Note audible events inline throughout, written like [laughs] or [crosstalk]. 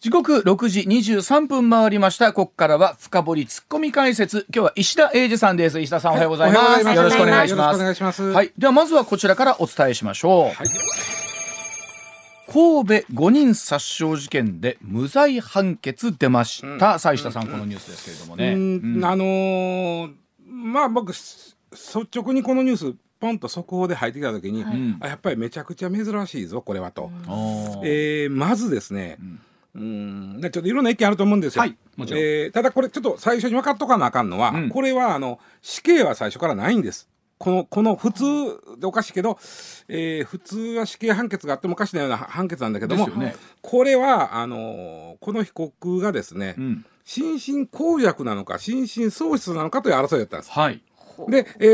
時刻6時23分回りました。ここからは深掘りツッコミ解説。今日は石田英二さんです。石田さんおはようございます。はいよろしくお願いします。よろしくお願いしますはい。ではまずはこちらからお伝えしましょう。はい神戸5人殺傷事件で無罪判決出ました。さあ石田さん、このニュースですけれどもね。うんあのーまあ僕す率直にこのニュースポンと速報で入ってきた時に、あやっぱりめちゃくちゃ珍しいぞこれはと、おーえーまずですね、うん、でちょっといろんな意見あると思うんですよ。はいもちろんえーただこれちょっと最初に分かっとかなあかんのは、うんこれはあの死刑は最初からないんです。このこの普通でおかしいけど、えー普通は死刑判決があってもおかしなような判決なんだけども、ねこれはあのーこの被告がですね、うん。心身耗弱なのか心身喪失なのかという争いだったんです。はい。で、え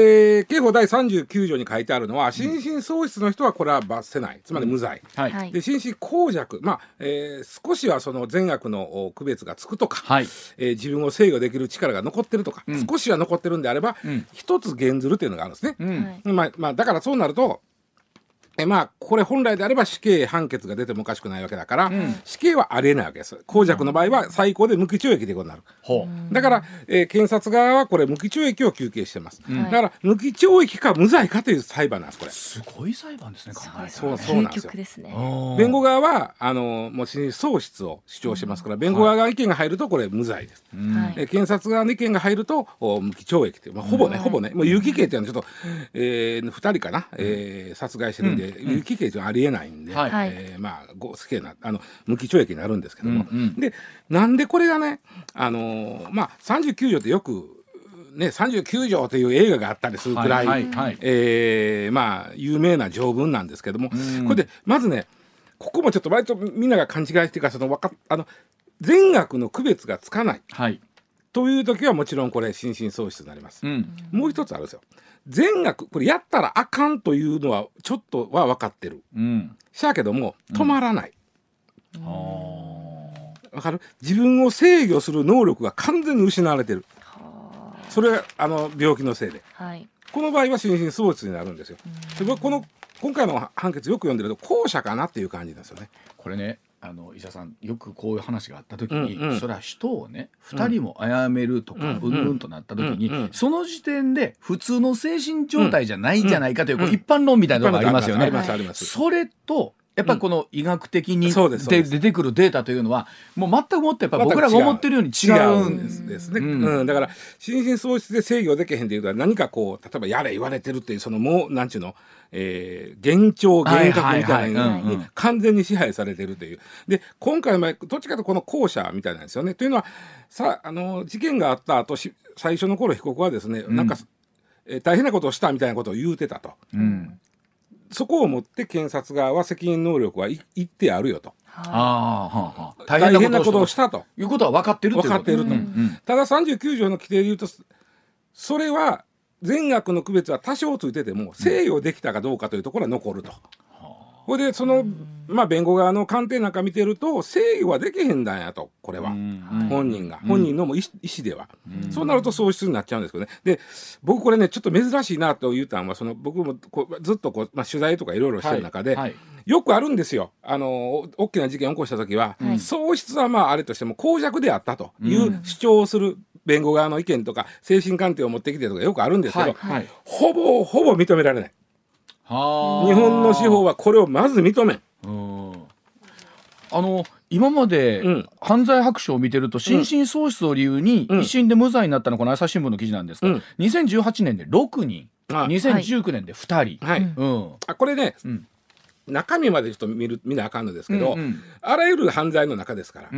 ー刑法第39条に書いてあるのは心身喪失の人はこれは罰せないつまり無罪。はい。はいで心身耗弱、まあえー少しはその善悪のお区別がつくとか、はい。えー自分を制御できる力が残ってるとか、うん少しは残ってるんであれば、うん一つ減ずるというのがあるんですね。まあまあ、だからそうなると、えまあ、これ本来であれば死刑判決が出てもおかしくないわけだから、ん死刑はありえないわけです。公弱の場合は最高で無期懲役ということになる。ほだから、えー検察側はこれ無期懲役を求刑してます。んだから無期懲役か無罪かという裁判なんですこれう。。すごい裁判ですね。考えたらそうそうなん究ですよ極ですね。弁護側はあのもう喪失を主張してますから、弁護側が意見が入るとこれ無罪です。うんはいえー検察側の意見が入るとお無期懲役という、まあ、ほぼね、ほぼねもう有期刑っていうのはちょっと、えー、2人かな、えー殺害してるんで、有期刑というのはありえないんで、はい。えーまあご死刑なあの無期懲役になるんですけども、うんうん。でなんでこれがね、あのーまあ、39条ってよく、ね、39条という映画があったりするくらい、はいはいはい。えーまあ、有名な条文なんですけども、うん。これでまずねここもちょっと割とみんなが勘違いしてるからそのわかあの善悪の区別がつかない。はい。という時はもちろんこれ心身喪失になります。うん。もう一つあるんですよ。善悪これやったらあかんというのはちょっとは分かってる。うん。しゃあけども止まらない。あーわかる？自分を制御する能力が完全に失われてる。はそれはあの病気のせいで。あはい。この場合は心身喪失になるんですよ。で僕この今回の判決よく読んでると後者かなっていう感じなんですよね。これねあの医者さんよくこういう話があった時に、うんうんそれは人をね2人も殺めるとかうんうんとなった時に、うんうんその時点で普通の精神状態じゃないんじゃないかという,、うんこう一般論みたいなのがありますよね。ありますあります。それとやっぱりこの医学的に、そうですそうで出てくるデータというのはもう全くもってやっぱ僕らが思ってるように違うんでですね、ううん。んだから心身喪失で制御できへんっていうのは何かこう例えばやれ言われてるっていうそのもうなんちゅうの、えー、幻聴幻覚みたいなはいはいはい。うんうん。に完全に支配されてるという。で今回の場合どっちかというとこの後者みたいなんですよね。というのはさあの事件があった後し最初の頃被告はですね、なんか、えー大変なことをしたみたいなことを言うてたと。うんそこをもって検察側は責任能力はい一定あるよと。あはあ大変なことをしたと。いうことは分かってる分かってるとただ39条の規定で言うとそれは善悪の区別は多少ついてても制御できたかどうかというところは残ると。ほいでその、まあ、弁護側の鑑定なんか見てると制御はできへんだんやとこれは、うん。本人が、本人のも意思意思では、そうなると喪失になっちゃうんですけどね。で僕これねちょっと珍しいなと言うたんはその僕もこうずっとこう、まあ、取材とかいろいろしてる中で、はい。はい。よくあるんですよ。あの、お大きな事件を起こした時は、はい。喪失はまああれとしても公弱であったという主張をする弁護側の意見とか、精神鑑定を持ってきてとかよくあるんですけど、はい。はい。ほぼほぼ認められない。はあ。日本の司法はこれをまず認めん。うん。あの今までうん。犯罪白書を見てると心身喪失を理由にうん。一審で無罪になったのこの朝日新聞の記事なんですが、うん。2018年で6人。あ2019年で2人、はい。うん。あこれね、うん。中身までちょっと見る見なあかんのですけど、うんうん。あらゆる犯罪の中ですから。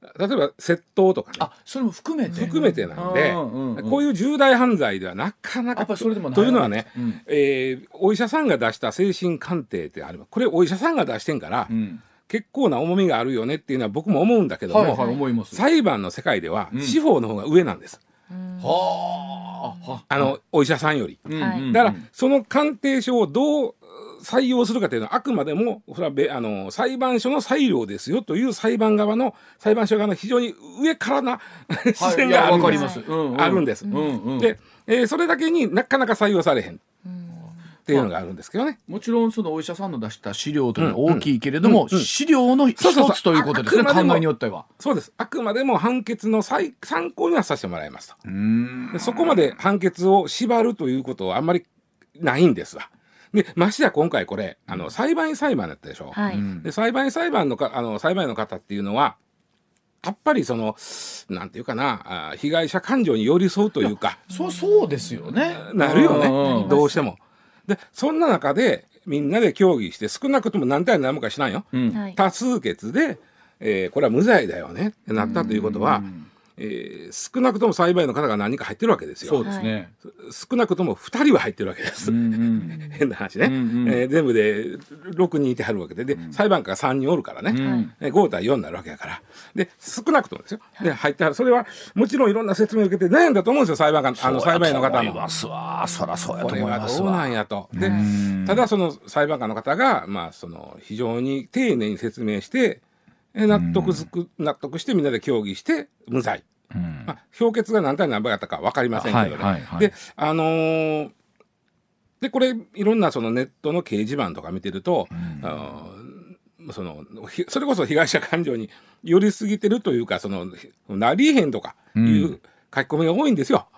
例えば窃盗とかね、あそれも含めて。含めてなんで、うんうんうん。こういう重大犯罪ではなかなかやっぱりそれでもないというのはね、うん。えーお医者さんが出した精神鑑定ってありますこれお医者さんが出してんから、うん。結構な重みがあるよねっていうのは僕も思うんだけども、はいはい思います。裁判の世界ではうん。司法の方が上なんです、はあ。はあ。のお医者さんより。うんはいうん。だからその鑑定書をどう採用するかというのはあくまでもそれはべあの裁判所の裁量ですよという裁判側の裁判所側の非常に上からな視線があるんですあるんでで、えーそれだけになかなか採用されへん。っていうのがあるんですけどね。もちろんそのお医者さんの出した資料というのは大きいけれども、資料の一そうそうそうつということですね考えによっては。そうです。あくまでも判決の再参考にはさせてもらいますと。そこまで判決を縛るということはあんまりないんですわ。で、ましてや今回これ、あの、裁判員裁判だったでしょ。はい。うんで、裁判員裁判のか、あの、裁判員の方っていうのは、やっぱりその、なんていうかな、あ被害者感情に寄り添うというか、そうそうですよね。なるようんね、どうしても。で、そんな中で、みんなで協議して、少なくとも何対何もかしないよ。うんはい。多数決で、えーこれは無罪だよねってなったということは、うんえー少なくとも裁判員の方が何人か入ってるわけですよ。そうですね。少なくとも2人は入ってるわけです。うんうん [laughs] 変な話ね、うんうんえー全部で6人いてはるわけでで、裁判官が3人おるからね、うんえー5対4になるわけだからで少なくともですよで入ってはるそれはもちろんいろんな説明を受けて悩んだと思うんですよ裁判官あの裁判員の方もま。すわ。そらそうやことれ思いますわ。はどうなんやと。でうんただその裁判官の方が、まあ、その非常に丁寧に説明してえー納得ずく納得してみんなで協議して無罪、うんまあ、評決が何対何倍やったか分かりませんけどね。はいはいはいであのーでこれいろんなそのネットの掲示板とか見てると、そのひそれこそ被害者感情に寄りすぎてるというかそのなりへんとかいう書き込みが多いんですよ。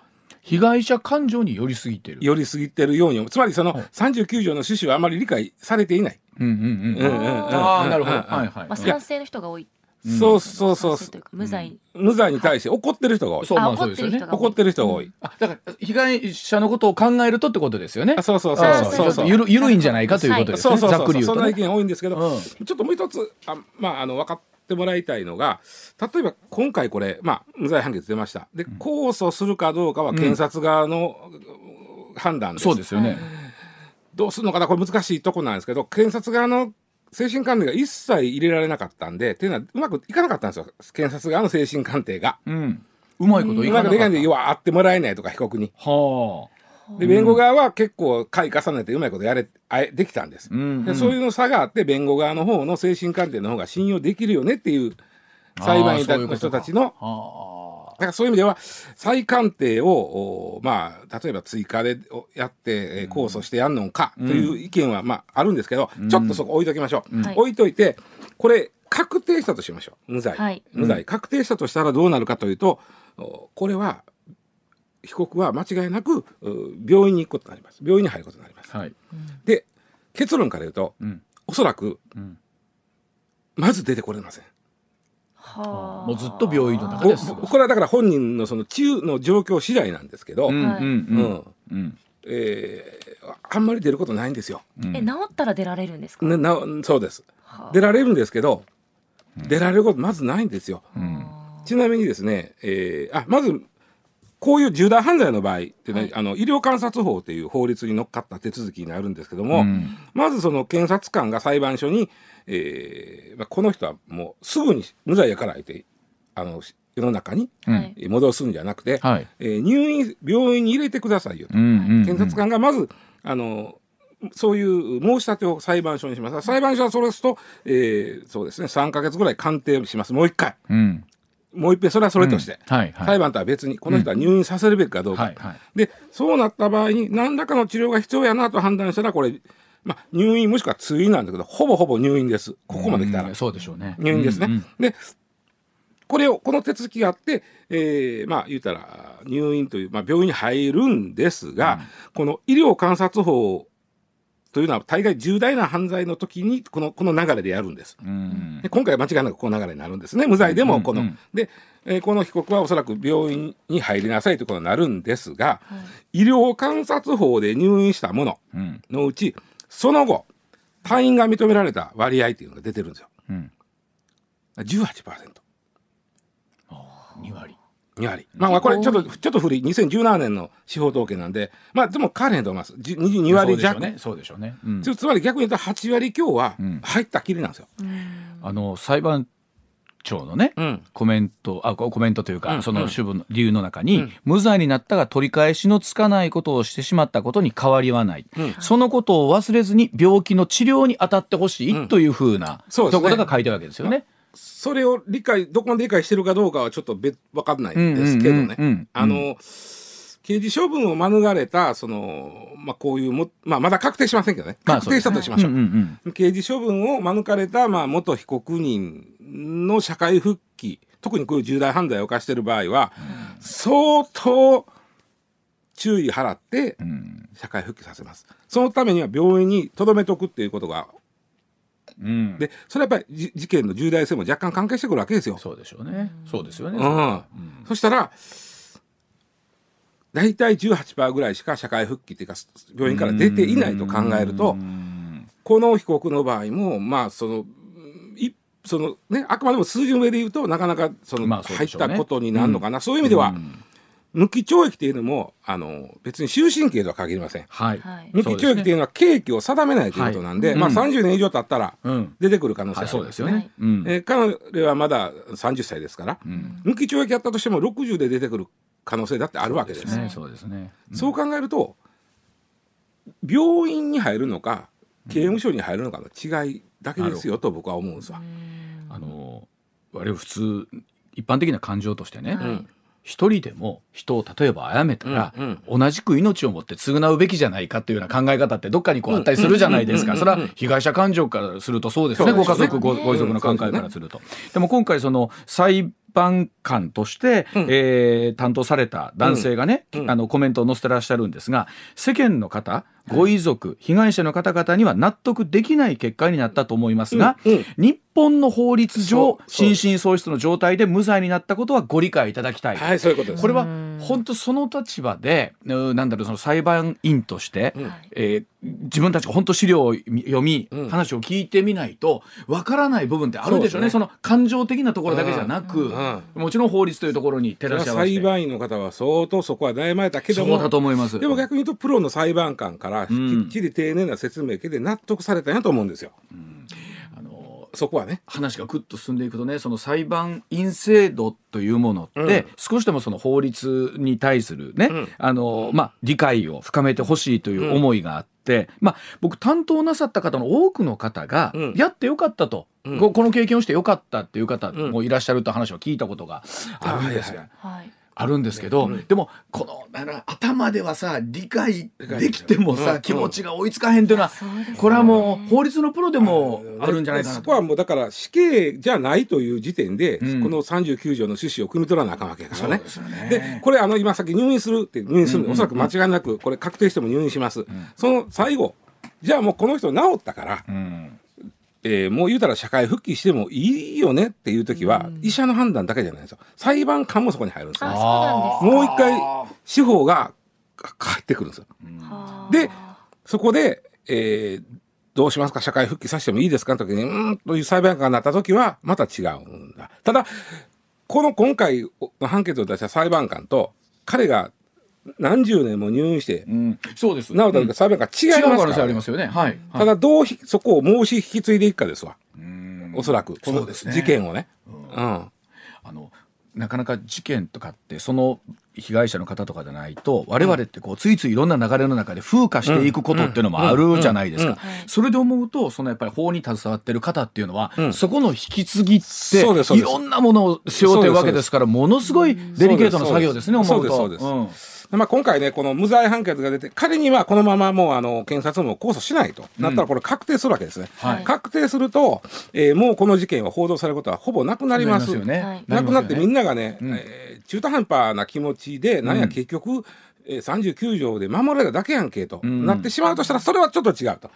被害者感情に寄りすぎてる。寄りすぎてるようにつまりその39条の趣旨はあまり理解されていない。うんうんうん。うんうんうんああなるほど。うんはいはいまあ、。賛成の人が多い。そうそうそう無罪。無罪に対して怒ってる人が多い。そうまあそうですよねってる人が怒ってる人が多い。あだから被害者のことを考えるとってことですよねあ。そうそうそうあそうそうゆるゆるいんじゃないかということですね。そうそうざっそうそんな意くり言うとね。見多いんですけど、うんちょっともう一つあまああの分かってもらいたいのが例えば今回これまあ無罪判決出ましたで控訴するかどうかは検察側の判断です、そうですよね。どうするのかな？これ難しいとこなんですけど検察側の精神鑑定が一切入れられなかったんでっていうのはうまくいかなかったんですよ検察側の精神鑑定が。うん。うまいこというかなかった。まくいかないんで要は会ってもらえないとか被告に。はあ。で弁護側は結構回重ねてうまいことやれあえできたんです。うんでそういうの差があって弁護側の方の精神鑑定の方が信用できるよねっていう裁判員の人たちのからそういう意味では再鑑定をおまあ例えば追加でおやって、えー控訴してやんのかという意見はまああるんですけど、ちょっとそこ置いときましょう、はい。置いといてこれ確定したとしましょう。無罪、はい。無罪。確定したとしたらどうなるかというとおこれは被告は間違いなくう病院に行くことになります。病院に入ることになります。あ。はい。で結論から言うとうん。おそらくうん。まず出てこれませんはあもうずっと病院の中こで。これはだから本人のその治癒の状況次第なんですけど、うんうんはいうんうん。えーあんまり出ることないんですよ。うんえ治ったら出られるんですか？ね、なそうですはあ出られるんですけど、出られることまずないんですよ。うんちなみにですね、えーあまずこういう重大犯罪の場合ってね、はい。あの医療観察法という法律にのっかった手続きになるんですけども、うん。まずその検察官が裁判所に、えーまあ、この人はもうすぐに無罪やから言ってあの世の中に戻すんじゃなくて、はい。えー入院病院に入れてくださいよと、うんうんうん。検察官がまずあのそういう申し立てを裁判所にします。裁判所はそれすと、えーそうですね3か月ぐらい鑑定します。もう一回。うん。もう一遍それはそれとして、うんはいはい。裁判とは別にこの人は入院させるべきかどうか、はいはい。でそうなった場合に何らかの治療が必要やなと判断したらこれ、まあ、入院もしくは通院なんだけどほぼほぼ入院ですここまで来たらうんそうでしょうね。入院ですね。うんうんでこれをこの手続きがあって、えーまあ言うたら入院という、まあ、病院に入るんですが、この医療観察法というのは大概重大な犯罪の時にこのこの流れでやるんです。うんで今回は間違いなくこの流れになるんですね無罪でもこの、うんうんで、えーこの被告はおそらく病院に入りなさいということになるんですがはい医療観察法で入院したものうんのうちその後退院が認められた割合というのが出てるんですようん。18%。2割。2割。まあ、これちょっと、ちょっと古い、2017年の司法統計なんで、まあ、でも変われへんと思います。じ2割弱。そうでしょうね。そうでしょうね。うんつつまり逆に言うと8割強はうん入ったきりなんですよ。あの裁判長のね、うん。コメントあコメントというか、うんその主文の理由の中に、うん無罪になったが取り返しのつかないことをしてしまったことに変わりはない、うんそのことを忘れずに病気の治療に当たってほしい、うんというふうなそうですねところが書いてるわけですよね。それを理解、どこまで理解してるかどうかはちょっと別、わかんないんですけどね。あの、結刑事処分を免れた、その、まあ、こういうも、まあ、まだ確定しませんけどね。まあ確定したとしましょう。う刑事処分を免れた、まあ、元被告人の社会復帰、特にこういう重大犯罪を犯している場合は、相当注意払ってうん社会復帰させます。そのためには病院に留めとくっていうことが、うん。で、それはやっぱりじ事件の重大性も若干関係してくるわけですよ。そうでしょうね。そうですよね。うん。そしたら、大体18%ぐらいしか社会復帰っていうか、病院から出ていないと考えるとう、ん。この被告の場合も、まあ、その、いそのね、あくまでも数字の上で言うと、なかなかその、入ったことになるのかな、そういう意味では、うん無期懲役っていうのも、あの、別に終身刑とは限りません。はい。はい。無期懲役っていうのは刑期を定めないということなんで、まあはいうん。30年以上経ったらうん。出てくる可能性あるんね。そうですよね。うん。えー彼はまだ30歳ですから、うん。無期懲役やったとしても60で出てくる可能性だってあるわけです。ねそうですね。そう考えると、病院に入るのか、刑務所に入るのかの違いだけですよと僕は思うんですわ。あの我々普通一般的な感情としてね、はいうん一人でも人を例えば殺めたら、うん同じく命をもって償うべきじゃないかっていうような考え方ってどっかにこうあったりするじゃないですか。うんそれは被害者感情からするとそうですね。ご家族ごご遺族の考えからすると。でも今回その裁判官として、うんえー担当された男性がね、うんあのコメントを載せてらっしゃるんですが世間の方ご遺族被害者の方々には納得できない結果になったと思いますが、うんうん。日本の法律上心神喪失の状態で無罪になったことはご理解いただきたい。はい、そういうことです。これはうん。本当その立場で、うんなんだろうその裁判員として、うん。はいえー自分たちが本当資料を読み、うん。話を聞いてみないとわからない部分ってあるでしょうね。そそうですの感情的なところだけじゃなく、うん。もちろん法律というところに照らし合わせて。裁判員の方は相当そこは悩まれたけども。そうだと思います。でも逆に言うとプロの裁判官からきん。っちり丁寧な説明受けて納得されたんやと思うんですよ。あのそこはね。話がぐっと進んでいくとねその裁判員制度というものって、うん。少しでもその法律に対するね、うん。あのまあ、理解を深めてほしいという思いがあって、まあ、僕担当なさった方の多くの方が、うん。やってよかったと、うん。ここの経験をしてよかったっていう方もいらっしゃるという話を聞いたことがあるんですが。はい。はいあるんですけど、うん。でもこの頭ではさ理解できてもさ、うん。気持ちが追いつかへんっていうのは、これはもう法律のプロでもあるんじゃないかなそと。こはもうだから死刑じゃないという時点で、うん。この39条の趣旨を汲み取らなあかんわけだからね。ですよね。でこれあの今さっき入院するって入院するの、うん。うんおそらく間違いなくこれ確定しても入院します。その最後じゃあもうこの人治ったから、うんえーもう言うたら社会復帰してもいいよねっていう時は、医者の判断だけじゃないんですよ。裁判官もそこに入るんですよ。もう一回司法が入ってくるんですよ。かでそこで、えーどうしますか？社会復帰させてもいいですか？の時に、うーんという裁判官になった時は、また違うんだ。ただ、この今回の判決を出した裁判官と、彼が何十年も入院して、うん、そうです。なおたか裁判官違い違う可能ますから、性ありますよね。はい。ただ、どうひそこを申し引き継いでいくかですわ。うん。おそらく、このそうですね。事件をね。うん。あのなかなか事件とかってその被害者の方とかじゃないと我々ってこうついついいろんな流れの中で風化していくことっていうのもあるじゃないですか。それで思うとそのやっぱり法に携わってる方っていうのは、うん。そこの引き継ぎっていろんなものを背負ってるわけですからものすごいデリケートな作業ですねそう思うとまあ、今回ね、この無罪判決が出て、仮にはこのままもうあの検察も控訴しないとなったら、これ確定するわけですね。はい。確定すると、えーもうこの事件は報道されることはほぼなくなります。よね、はいなくなってみんなながね、うん。えー中途半端な気持ちで、なんや結局、えー、39条で守られただけやんけと、ん。なってしまうとしたら、それはちょっと違うと。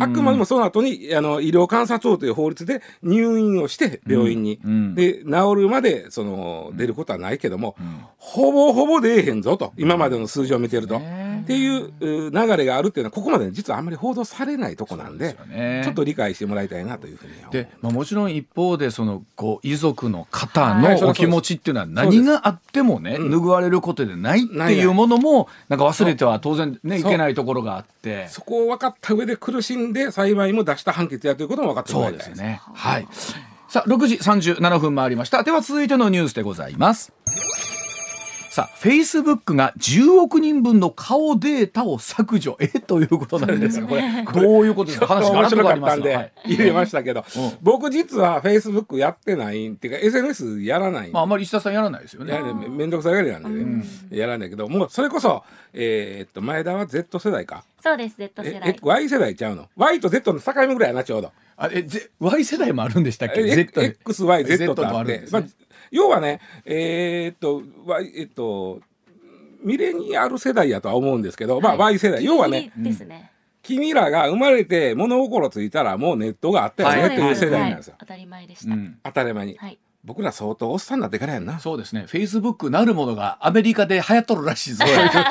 あくまでもその後にあの医療観察法という法律で入院をして病院に、で治るまでその出ることはないけども、ほぼほぼ出えへんぞと。今までの数字を見てると、ねっていうう流れがあるっていうのはここまで実はあんまり報道されないとこなんでね。ちょっと理解してもらいたいなというふうにで、まあ、もちろん一方でそのご遺族の方のお気持ちっていうのは何があってもねうん。拭われることでないってないうものもなんか忘れては当然ねいけないところがあって。そこを分かった上で苦しんで裁判員も出した判決やということも分かってもそうらいたいですね。はい。さあ6時37分回りました。では続いてのニュースでございますさあ、フェイスブックが10億人分の顔データを削除。えということなんですが、これ、どういうことですか？話が面白かったんで、はい。入れましたけど、うん。僕実はフェイスブックやってないっていうか SNS やらないあ、あんまり石田さんやらないですよね。めんどくさがりなんでね、やらないけど。もうそれこそ、えーっと前田は Z 世代か。そうです Z 世ええ代 Y 世代ちゃうの？Y と Z の境目ぐらいやなちょうどあえ、ぜ Y 世代もあるんでしたっけ？え ?Z で。XYZ とあって。まあるんですね。要はねえーっと Y えっとミレニアル世代やとは思うんですけど、まあはい。Y 世代。要はねですね、君らが生まれて物心ついたらもうネットがあったよねはいっていう世代なんですよ、当たり前でした、うん。当たり前に、はい僕ら相当おっさんになってからやんな。そうですね。フェイスブックなるものがアメリカで流行っとるらしいぞ。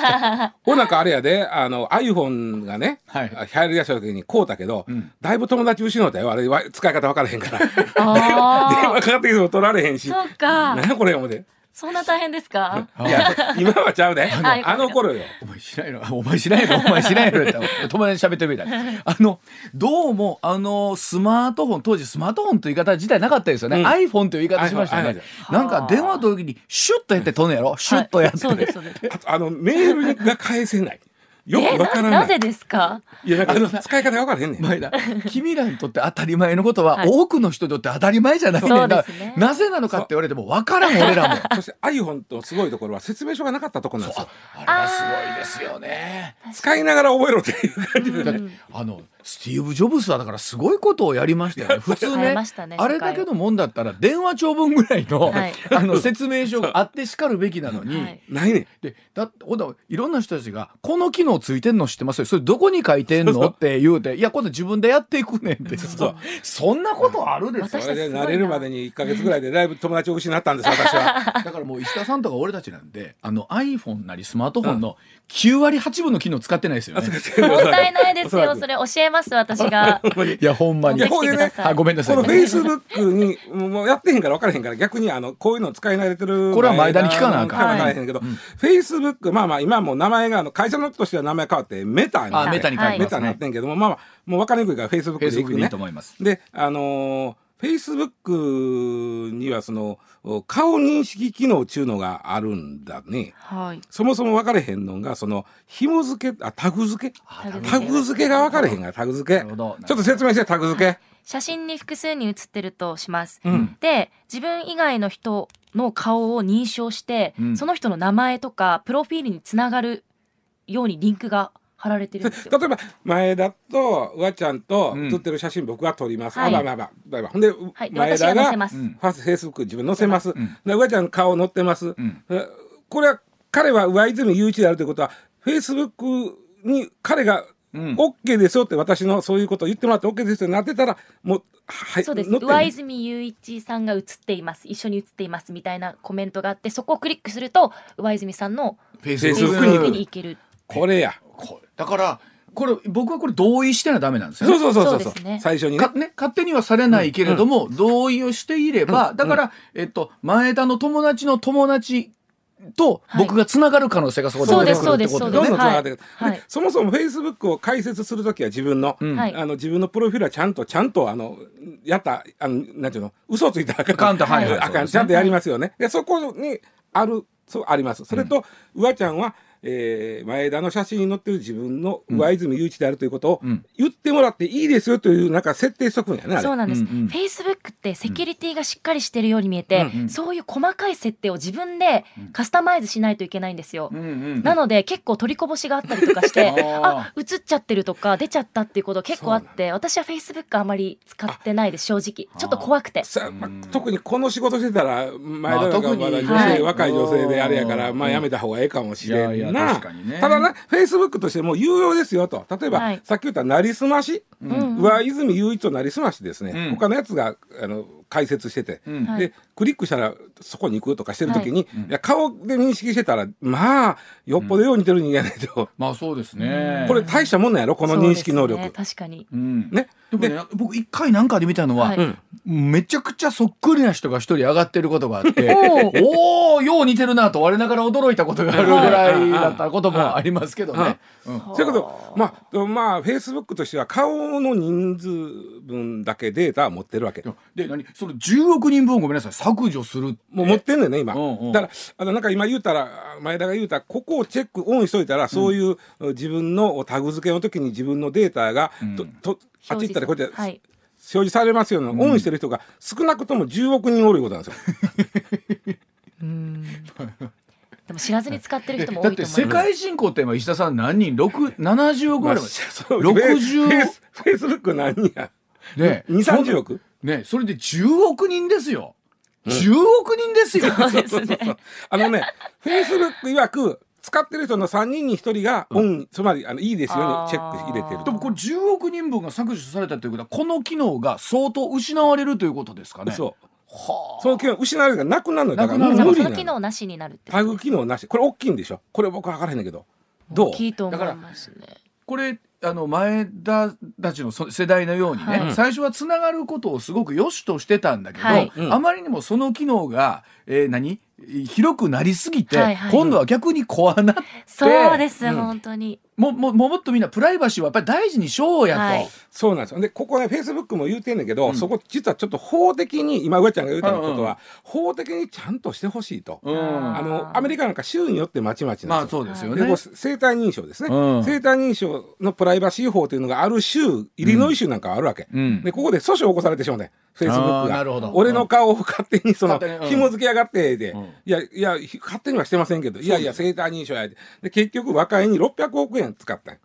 [laughs] ほなんかあれやであの iPhone がね、はい。流行りだした時にこうたけど、ん。だいぶ友達失うたよあれわ使い方分からへんから。[laughs] 電あ話かかってきても取られへんあし。そうか。何やこれ思て。そんな大変ですか？いや今はちゃうで。ああの頃よしないの？[laughs] お前しないの？[laughs] お前しないの？って友達に喋ってみたい。あのどうもあのスマートフォン当時スマートフォンという言い方自体なかったですよね、うん。iPhone という言い方しましたよね。なんか電話取る時にシュッとやって取んのやろシュッとやって、はい。そうですそうです。ああのメールが返せないよえくわからない。ななぜですか？いやなんあのか使い方が分からへんねん。前田君らにとって当たり前のことは、はい。多くの人にとって当たり前じゃないねそん。だうですね。なぜなのかって言われても分からん俺らも。[laughs] そして iPhone とすごいところは説明書がなかったところなんですよ。あれがすごいですよね。使いながら覚えろっていう感じで。だってあのスティーブ・ジョブズはだからすごいことをやりましたよね。普通ねましたねあれだけのもんだったら電話帳分ぐらいの,、はい。[laughs] あの説明書があってしかるべきなのに、はい。ないね。んでだってほんだいろんな人たちが「この機能ついてんの知ってます？よそれどこに書いてんの?」って言うて「いや今度自分でやっていくねん」って。[laughs] そう。そんなことあるですよ私それで慣れるまでに1か月ぐらいでだいぶ友達を失ったんです [laughs] 私は。だからもう石田さんとか俺たちなんであの iPhone なりスマートフォンの9割8分の機能使ってないですよね。もったいないですよ。それ教えます私が。[laughs] いやほんまに。い。やほんでねあごめんなさい。このフェイスブックにもうやってへんから分からへんから逆にあのこういうの使い慣れてるこれは前田に聞かなあかん。分からへんけど、フェイスブックまあまあ今もう名前があの会社のとしては名前変わってメタにあメタに書いてメタになってんけどもまあまあもう分かりにくいからフェイスブックでいくねと思います。であのフェイスブックにはその顔認識機能っちゅうのがあるんだね。はい。そもそも分かれへんのがその紐付けあタグ付け？タグ付け。タグ付けが分かれへんがタグ付け。なるほど。ちょっと説明してタグ付け、写真に複数に写ってるとします、うん。で自分以外の人の顔を認証して、うん。その人の名前とかプロフィールにつながるようにリンクが貼られてるんですよ。例えば前田とうわちゃんとうん。写ってる写真僕が撮ります、はい。あまあまあまあ。まあまあほんで、はい。で前田がフフェイスブック自分載せます、ん。でうわちゃん顔載ってます、ん。えこれは彼は上泉雄一であるということはフェイスブックに彼がうん。OK ですよって私のそういうことを言ってもらって OK ですよってなってたらもうはいそうです。載ってる。上泉雄一さんが写っています。一緒に写っていますみたいなコメントがあってそこをクリックすると上泉さんのフェイスブック Facebook に行く。に行けるこれや。これだからこれ僕はこれ同意してなダメなんですよね。そうそうそうそう。そうですね。最初にね。勝手にはされないけれども、同意をしていれば、だから、えっと、前田の友達の友達とはい。僕がつながる可能性がそこでそうです出てくるってことそうどんですどんつながっていく、はい。でそもそもフェイスブックを開設するときは自分の、うん。はい。あの自分のプロフィールはちゃんとちゃんとあのやったあのなんていうの嘘ついたらあかんあかんとはいはい。あかん。そうですね。ちゃんとやりますよね。でそこにあるそうあります。それと、うわちゃんは、えー前田の写真に載ってる自分の上泉雄一であるということをうん。言ってもらっていいですよというなんか設定しとくんやね。そうなんです、フェイスブックってセキュリティがしっかりしてるように見えて、うんうん。そういう細かい設定を自分でカスタマイズしないといけないんですよ、うんうんなので結構取りこぼしがあったりとかして [laughs] あ映っちゃってるとか出ちゃったっていうこと結構あって私はフェイスブックあまり使ってないです正直。ちょっと怖くて。さまあ特にこの仕事してたら前田がまだ女性、はい。若い女性であれやから、うんまあやめた方がええかもしれんな。い確かにね。ただねフェイスブックとしても有用ですよと。例えば、はい。さっき言ったなりすまし、うん。上泉雄一となりすましですね、うん。他のやつがあの解説してて、うん。はい。でクリックしたらそこに行くとかしてる時に、い。や顔で認識してたらまあよっぽどよう似てる人間やないと、まあそうですね。これ大したもんなんやろ？この認識能力。ね。確かに。うん。ね。でもね、僕一回なんかで見たのは、はい。うんめちゃくちゃそっくりな人が一人上がってることがあって、[laughs] おおおよう似てるなと我ながら驚いたことがあるぐらいだったこともありますけどね。うん。そう。いうこと。まあまあフェイスブックとしては顔の人数分だけデータは持ってるわけ。で何？その10億人分をごめんなさい削除するもう持ってんのよね今、うんうん。だからあのなんか今言うたら前田が言うたらここをチェックオンしといたら、そういう自分のタグ付けの時に自分のデータが、ととあっち行ったらこうやって、はい。表示されますような、オンしてる人が少なくとも10億人おるいうことなんですよ。[laughs] うんでも知らずに使ってる人もだって世多いと思います。界人口って今石田さん何人？6 70億ぐらいまで。そう60フェイスブック何人や？ね2、30億？ねそれで10億人ですよ、10億人ですよ。[laughs] そうですね。[laughs] あのね、フェイスブック曰く、使ってる人の3人に1人がオン、つまりあのいいですようにチェック入れてると。でもこれ10億人分が削除されたということはこの機能が相当失われるということですかね。そう。はその機能失われるがなくなるのよ。だから無理なの。機能なしになるってタグ機能なし。これ大きいんでしょ？これ僕分からへんねんけど。どう大きいと思いますね。これあの前田たちのそ世代のようにね、はい。最初はつながることをすごく良しとしてたんだけど、はい。うん。あまりにもその機能が、えー何？広くなりすぎて、はいはい。今度は逆に怖なって。そうです、うん。本当に。ももももっとみんなプライバシーはやっぱり大事にしようやと。はい。そうなんですよ。で、ここね、フェイスブックも言うてんねんけど、そこ実はちょっと法的に、今、上ちゃんが言うたことは、うんうん法的にちゃんとしてほしいと。うん。あの、アメリカなんか州によってまちまちまあなんですよ。そうですよね。でこう生体認証ですね、うん。生体認証のプライバシー法というのがある州イリノイ州なんかあるわけ、うん。でここで訴訟を起こされてしまうねフェイスブックが。あーなるほど。俺の顔を勝手にその紐付けやがってで、うんいやいやひ勝手にはしてませんけどいやいや生体認証やでで結局和解に600億円使ったん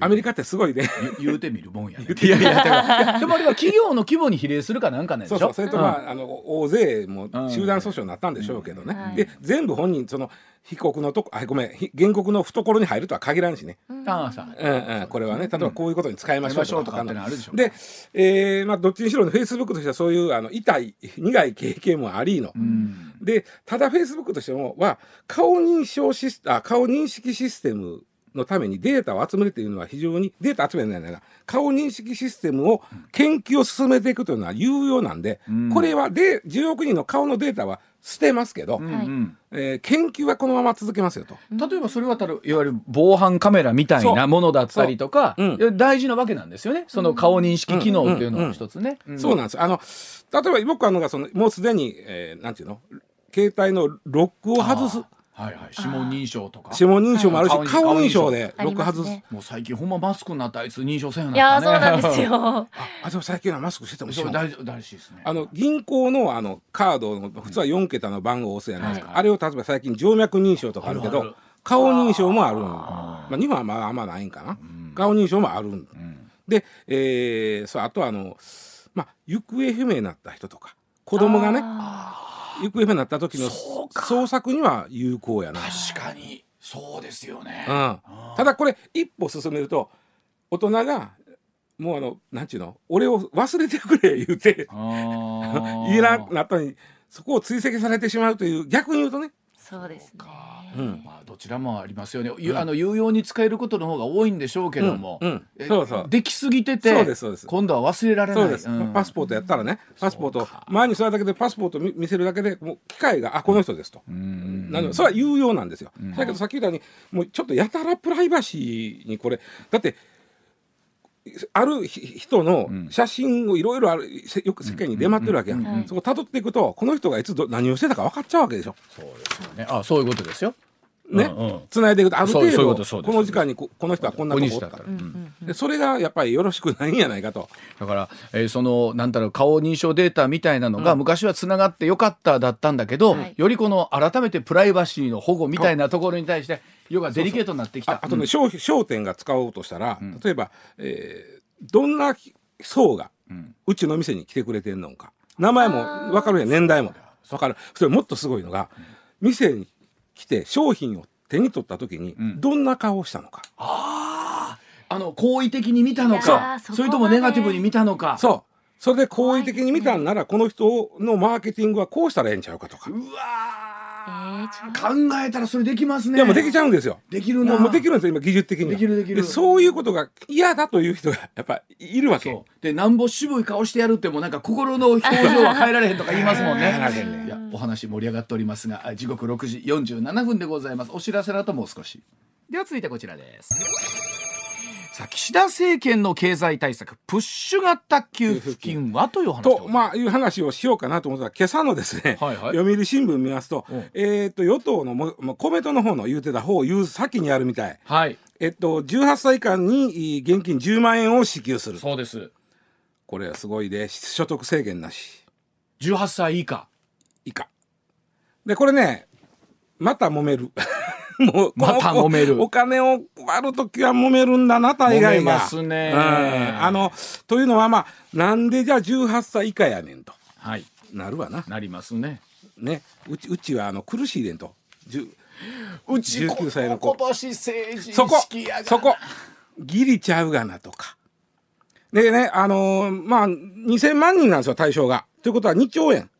アメリカってすごいね。言言うてみるもんやね。いやいや [laughs] でもあれは企業の規模に比例するかなんかねでしょ。そうそうそれとうんまあ,、あの大勢もうん。集団訴訟になったんでしょうけどね、で全部本人その被告のとこあごめんひ原告の懐に入るとは限らんしね、ああさう。んうん、これはね例えばこういうことに使いましょうとか使いましょうとかってのあるでしょ。で、えーまあ、どっちにしろフェイスブックとしてはそういうあの痛い苦い経験もありの、うん。でただフェイスブックとしてもは顔認証シスあ顔認識システムのためにデータを集めるというのは非常にデータ集めるんじゃないな。顔認識システムを研究を進めていくというのは有用なんで、うん。これはで10億人の顔のデータは捨てますけど、えー研究はこのまま続けますよと。例えばそれはたるいわゆる防犯カメラみたいなものだったりとか、そう。うん。大事なわけなんですよね。その顔認識機能っていうのは一つね。そうなんです。あの、例えば僕あのがその、もうすでに、えーなんていうの携帯のロックを外す。はいはい。指紋認証とか。指紋認証もあるし、はい。顔認証であロック外す。ねもう最近ほんまマスクになったあいつ認証せんよういになったね。やーそうなんですよ。[laughs] あ、あでも最近はマスクしててもしょ大事大事ですね。あの銀行のあのカードの普通は4桁の番号を押すやないですか、はいあれを例えば最近静脈認証とかあるけどあるある。顔認証もあるんあまあ、日本はまああんまないんかな、ん。顔認証もあるんうん。で、えーそうあとはあの、まあ、行方不明になった人とか子供がねあ行方不明になった時の捜索には有効やな、確かに。そうですよね。うん、ただこれ一歩進めると大人がもうあのなんちゅうの？俺を忘れてくれ言うて。言えなくなったのにそこを追跡されてしまうという逆に言うとね。ーそうですねうん。まあどちらもありますよね。ゆあの有用に使えることの方が多いんでしょうけども、うん。うん。えそうそう。できすぎててそうですそうです。今度は忘れられない。です、ん。パスポートやったらね。パスポート。前にそれだけでパスポート見見せるだけでもう機械があこの人ですと、うん。なのでそれは有用なんですよ、ん。だけどさっき言ったようにもうちょっとやたらプライバシーにこれだってあるひ人のん。写真をいろいろあるせよく世間に出回ってるわけや、うんうんうんそこ辿っていくとこの人がいつど何をしてたか分かっちゃうわけでしょ。そうですよね。あそういうことですよ。ね、うんうん。繋いでいくとある程そうそういうこ度この時間にここの人はこんなとこおった。ここにしたら。うんうんうん。でそれがやっぱりよろしくないんやないかと。だから、えーそのなんだろう顔認証データみたいなのが、昔はつながってよかっただったんだけど、はい。よりこの改めてプライバシーの保護みたいなところに対して要はデリケートになってきた。ああとね、商商店が使おうとしたら、例えば、えーどんな層がうん。うちの店に来てくれてんのか。名前も分かるやん。年代も。分かる。それもっとすごいのが、店に来て商品を手に取った時にん。どんな顔をしたのか、あああの好意的に見たのか。ーそれともネガティブに見たのか。そう。それで好意的に見たんなら、この人のマーケティングはこうしたらええんちゃうかとか、うわ考えたらそれできますね。いやもうできちゃうんですよ。できるな。もうできるんですよ今技術的には。できるできる。そういうことが嫌だという人がやっぱいるわけ。そう。でなんぼ渋い顔してやるってもなんか心の表情は変えられへんとか言いますもんね。変えられへんねいやお話盛り上がっておりますがあ時刻6時47分でございます。お知らせの後もう少し。では続いてこちらですさあ岸田政権の経済対策プッシュ型給付金はという話と、まあ、いう話をしようかなと思ったら、今朝のですね、はいはい読売新聞見ますと、うんえっと、与党のも、まあ、公明党の方の言うてた方を言う先にあるみたい。はいえっと、18歳以下にい現金10万円を支給する。そうですこれはすごいで、所得制限なし。18歳以下以下。で、これね、また揉める。もう、また揉めるおお金を配るときは揉めるんだな、大概が。ますねうんあの、というのはまあ、なんでじゃあ18歳以下やねんと。はいなるわな。なりますねね。うち、うちはあの、苦しいでんと。うち19歳の子今年成人そこそこギリちゃうがなとか。でね、あのーまあ、2000万人なんですよ、対象が。ということは2兆円。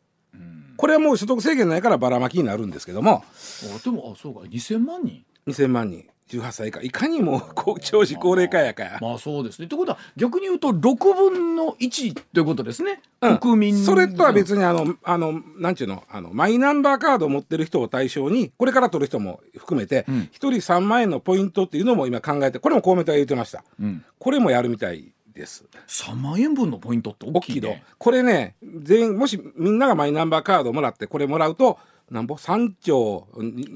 これはもう所得制限ないからばらまきになるんですけども、あでもあそうか。2000万人？2000万人、18歳以下、いかにも長寿高齢化やか。や。まあそうですね。ということは逆に言うと6分の1ということですね、うん。国民それとは別にあの、あの、なんちゅうの、あの、マイナンバーカードを持ってる人を対象に、これから取る人も含めて、ん。一人3万円のポイントっていうのも今考えて、これも公明党が言ってました。うん、これもやるみたいです。3万円分のポイントって大大きいね。これね、全員、もしみんながマイナンバーカードもらって、これもらうと、なんぼ ?3 兆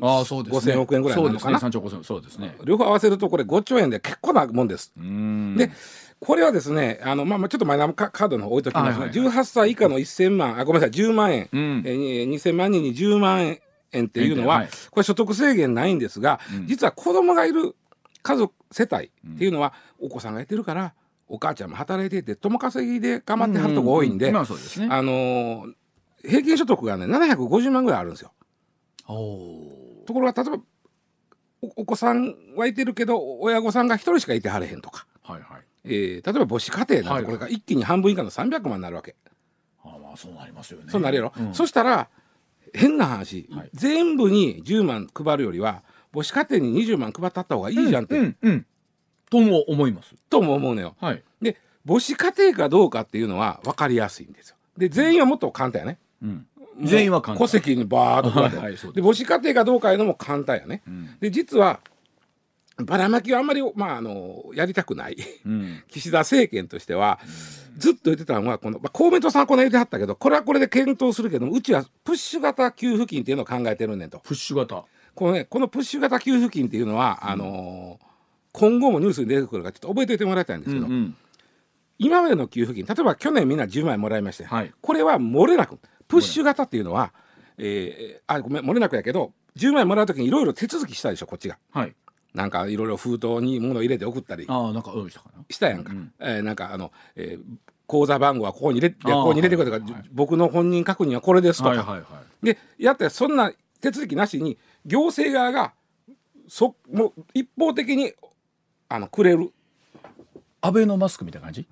ああそうですね5000億円ぐらいになるのかな？ね3兆5000そうですね両方合わせるとこれ5兆円で結構なもんです。うんで、これはですね、あの、まあ、まあちょっとマイナンバーカードの方置いときますが、はいはい18歳以下の1000万、あ、ごめんなさい、10万円、うんえー2000万人に10万円っていうのは、はいこれ所得制限ないんですが、うん実は子供がいる家族、世帯っていうのは、お子さんがいてるから、お母ちゃんも働いていて、共稼ぎで頑張ってはるとこ多いんで、まあそうですね。あのー平均所得がね、750万ぐらいあるんですよ。ところが、例えば、おお子さんはいてるけど、親御さんが一人しかいてはれへんとか、はいはい。えー例えば母子家庭なんはいてこれが一気に半分以下の300万になるわけ。あまあそうなりますよね。そうなるやろ。うん。そしたら、変な話、はい。全部に10万配るよりは、母子家庭に20万配ったった方がいいじゃんって、うんうんとも思います。とも思うのよ。はい。で、母子家庭かどうかっていうのは分かりやすいんですよ。で、全員はもっと簡単やね。うん。全員は簡単。戸籍にバーっとはいで母子家庭かどうかいうのも簡単やね。うん。で実はばらまきはあんまり、まあ、あのやりたくない。うん。岸田政権としてはずっと言ってたのはこの、まあ、公明党さんはこの言ってはったけどこれはこれで検討するけどもうちはプッシュ型給付金っていうのを考えてるねんと。プッシュ型。この,、ね、このプッシュ型給付金っていうのは、あの今後もニュースに出てくるからちょっと覚えておいてもらいたいんですけど、うん今までの給付金例えば去年みんな10万円もらいまして、はい。これは漏れなくプッシュ型っていうのは、えーあごめん漏れなくやけど10万円もらう時にいろいろ手続きしたでしょこっちが。はい。なんかいろいろ封筒に物入れて送ったり。ああなんかうんしたかな。したやんか、うんえーなんかあの、えー口座番号はここに入れてここに入れてくれとか、はいはい。僕の本人確認はこれですとか、はいはいはい。でやってそんな手続きなしに行政側がそもう一方的にあのくれる。アベノマスクみたいな感じ？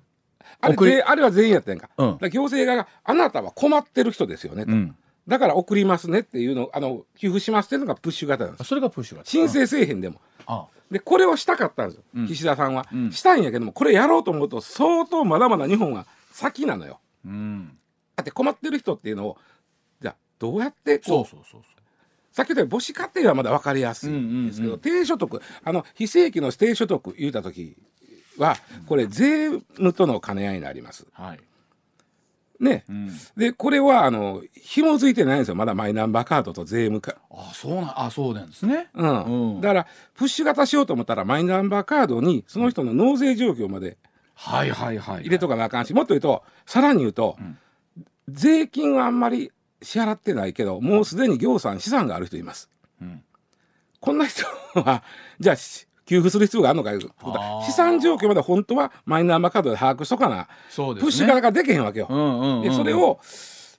あれ送り？ぜあれは全員やったやんか,、うん。行政側があなたは困ってる人ですよねと、うん。だから送りますねっていうのをあの給付しますっていうのがプッシュ型なんですあそれがプッシュ型。申請せえへんでも。あでこれをしたかったんですよ、うん。岸田さんは、うん。したいんやけどもこれやろうと思うと相当まだまだ日本は先なのよ。うん。だって困ってる人っていうのをじゃあどうやってこうそうそうそうそうさっき言ったように母子家庭はまだ分かりやすいんですけど、低所得あの非正規の低所得言うた時はこれ税務との兼ね合いになります。はい。ね、うん。でこれはあの紐づいてないんですよ。まだマイナンバーカードと税務か。あそうなんあそうなんですね。うん。うん。だからプッシュ型しようと思ったらマイナンバーカードにその人の納税状況まではいはいはい入れとかなあかんしもっと言うとさらに言うと、ん。税金はあんまり支払ってないけどもうすでに業産資産がある人います。うん。こんな人は [laughs] じゃあし給付する必要があるのかいうこと。あー。資産状況まで本当はマイナンバーカードで把握しとかな、そうですね。プッシュ型ができへんわけよ。うんうんうんうん。でそれを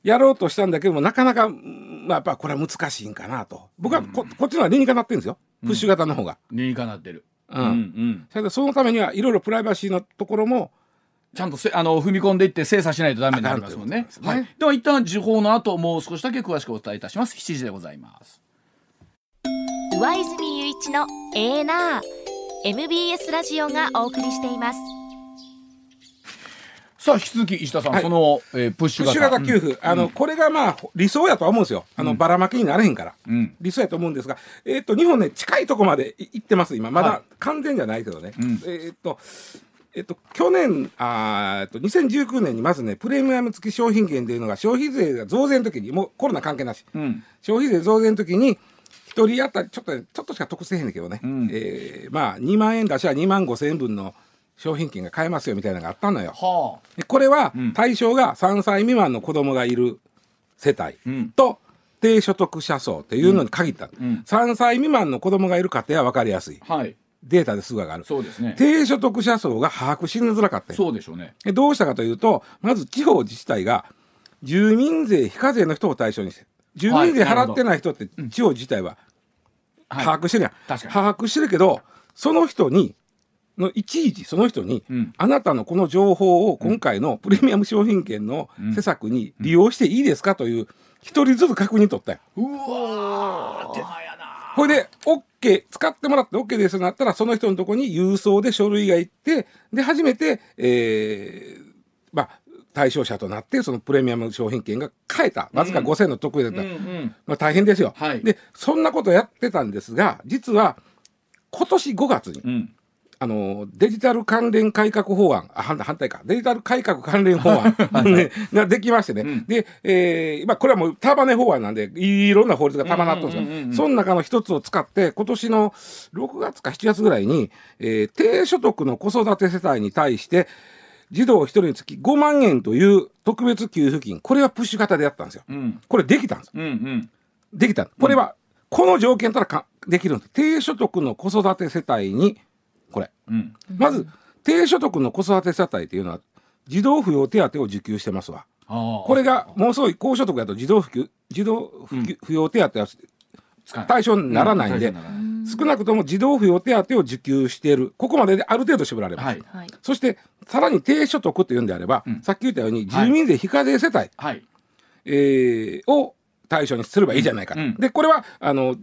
やろうとしたんだけどもなかなか、うんまあ、やっぱこれは難しいんかなと。僕はこ,、こっちの方が理にかなってるんですよ。プッシュ型の方が。理にかなってる。うんうん。それでそのためにはいろいろプライバシーのところもちゃんとせあの踏み込んでいって精査しないとダメになりますもんね。はい、では一旦時報の後もう少しだけ詳しくお伝えいたします。7時でございます。上泉雄一のエーナー。MBS ラジオがお送りしています。さあ引き続き石田さん、はい。その、えープッシュ型。プッシュ型給付、あのこれがまあ理想やとは思うんですよ。あの、ばらまきになれへんから、うん。理想やと思うんですが、えっと日本ね近いとこまでい行ってます今。まはい。だ完全じゃないけどね、ん。えっとえっと、去年あーえっと2019年にまずねプレミアム付き商品券というのが消費税が増税の時にもうコロナ関係なし。うん。消費税増税の時に一人当たりちょっとねちょっとしか得せへんねんけどね、ん。えーまあ2万円出しは2万5千円分の商品券が買えますよみたいなのがあったのよ。はあ。でこれはん。対象が3歳未満の子供がいる世帯うん。と低所得者層っていうのに限った、うん。3歳未満の子供がいる家庭は分かりやすい。はいデータですぐ上がる。そうですね。低所得者層が把握しづらかった。よそうでしょうね。でどうしたかというとまず地方自治体が住民税非課税の人を対象にして住民税払ってない人って地方自治体ははい。把握してるやん、確かに。把握してるけどその人にのいちいちその人に、うん。あなたのこの情報を今回のプレミアム商品券の施策に利用していいですかという一人ずつ確認取ったよ。うわー手間やなこれで OK 使ってもらって OK ですとなったらその人のところに郵送で書類が行ってで初めて、えーまあ対象者となってそのプレミアム商品券が買えた。わずか5000円の特例だった、うんうん。まあ、大変ですよ、はい。でそんなことやってたんですが実は今年5月にうんあのデジタル関連改革法案。あ反反対か。デジタル改革関連法案、[laughs] ね、ができましてね、うん。で、えーまあ、これはもう束ね法案なんでいろんな法律が束なってるんですよ、うんその中の一つを使って今年の6月か7月ぐらいに、えー低所得の子育て世帯に対して児童1人につき5万円という特別給付金。これはプッシュ型でやったんですよ。うん。これできたんです。うんうん。できた。これは、この条件たらかできるんです。低所得の子育て世帯にこれ。うん。まず低所得の子育て世帯っていうのは児童扶養手当を受給してますわ。ここれがもうすごい高所得だと児童児童扶養手当は対象にならないんで、少なくとも児童扶養手当を受給しているここまでである程度絞られます、はい。はい。そしてさらに低所得というんであれば、うん。さっき言ったようにはい住民税非課税世帯、はい。えーを対象にすればいいじゃないか。と、うん。でこれはあの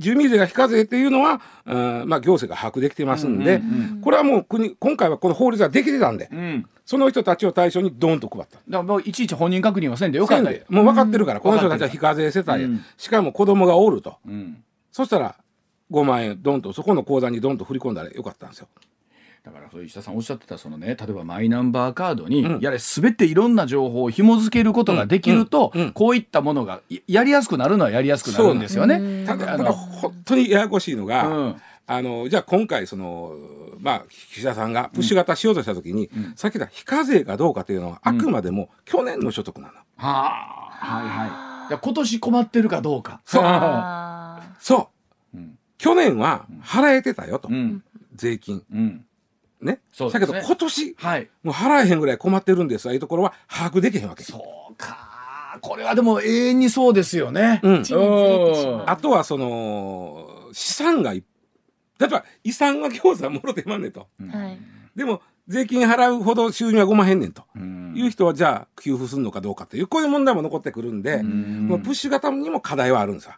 住民税が非課税っていうのは、うんまあ、行政が把握できてますんで、うんうんこれはもう国今回はこの法律ができてたんで、うん。その人たちを対象にドーンと配った。だからもういちいち本人確認はせんでよかった。もう分かってるから、この人たちは非課税世帯、うん。しかも子供がおると。うん。そしたら5万円ドンとそこの口座にドンと振り込んだらよかったんですよ。だからそう石田さんおっしゃってたそのね例えばマイナンバーカードに、うん。やれ全ていろんな情報を紐付けることができると、うん。うん。うん。こういったものがややりやすくなるのはやりやすくなるんですよね。うん。ただ、本当にややこしいのが、うん。あのじゃあ今回そのまあ岸田さんがプッシュ型しようとした時に、ん。さっき言った非課税かどうかというのはあくまでも去年の所得なの。はあ。はいはい。いや今年困ってるかどうか。そう。あ。そう。うん。去年は払えてたよと、うん。税金。うんね。そうですね。だけど今年はい。もう払えへんぐらい困ってるんですああいうところは把握できへんわけ。そうか。これはでも永遠にそうですよね。うん。あとはその資産がい例えば遺産は餃子もろてまんねんと。はい。でも税金払うほど収入はごまへんねんと。うん。いう人はじゃあ給付するのかどうかというこういう問題も残ってくるんで、ん。もうプッシュ型にも課題はあるんですよ。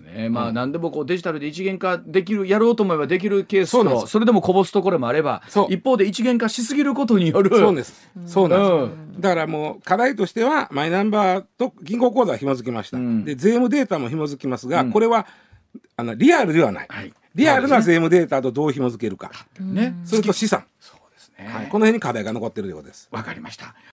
ですね。まあ何でもこうデジタルで一元化できるやろうと思えばできるケースとそれでもこぼすところもあれば一方で一元化しすぎることによるそうです。そうなんです。うんだからもう課題としてはマイナンバーと銀行口座は紐付きました。うんで税務データも紐付きますが、うんこれはあのリアルではない。はいリアルな税務データとどう紐付けるか。ね。それと資産。そうですね。はい、この辺に課題が残ってるということです。わかりました。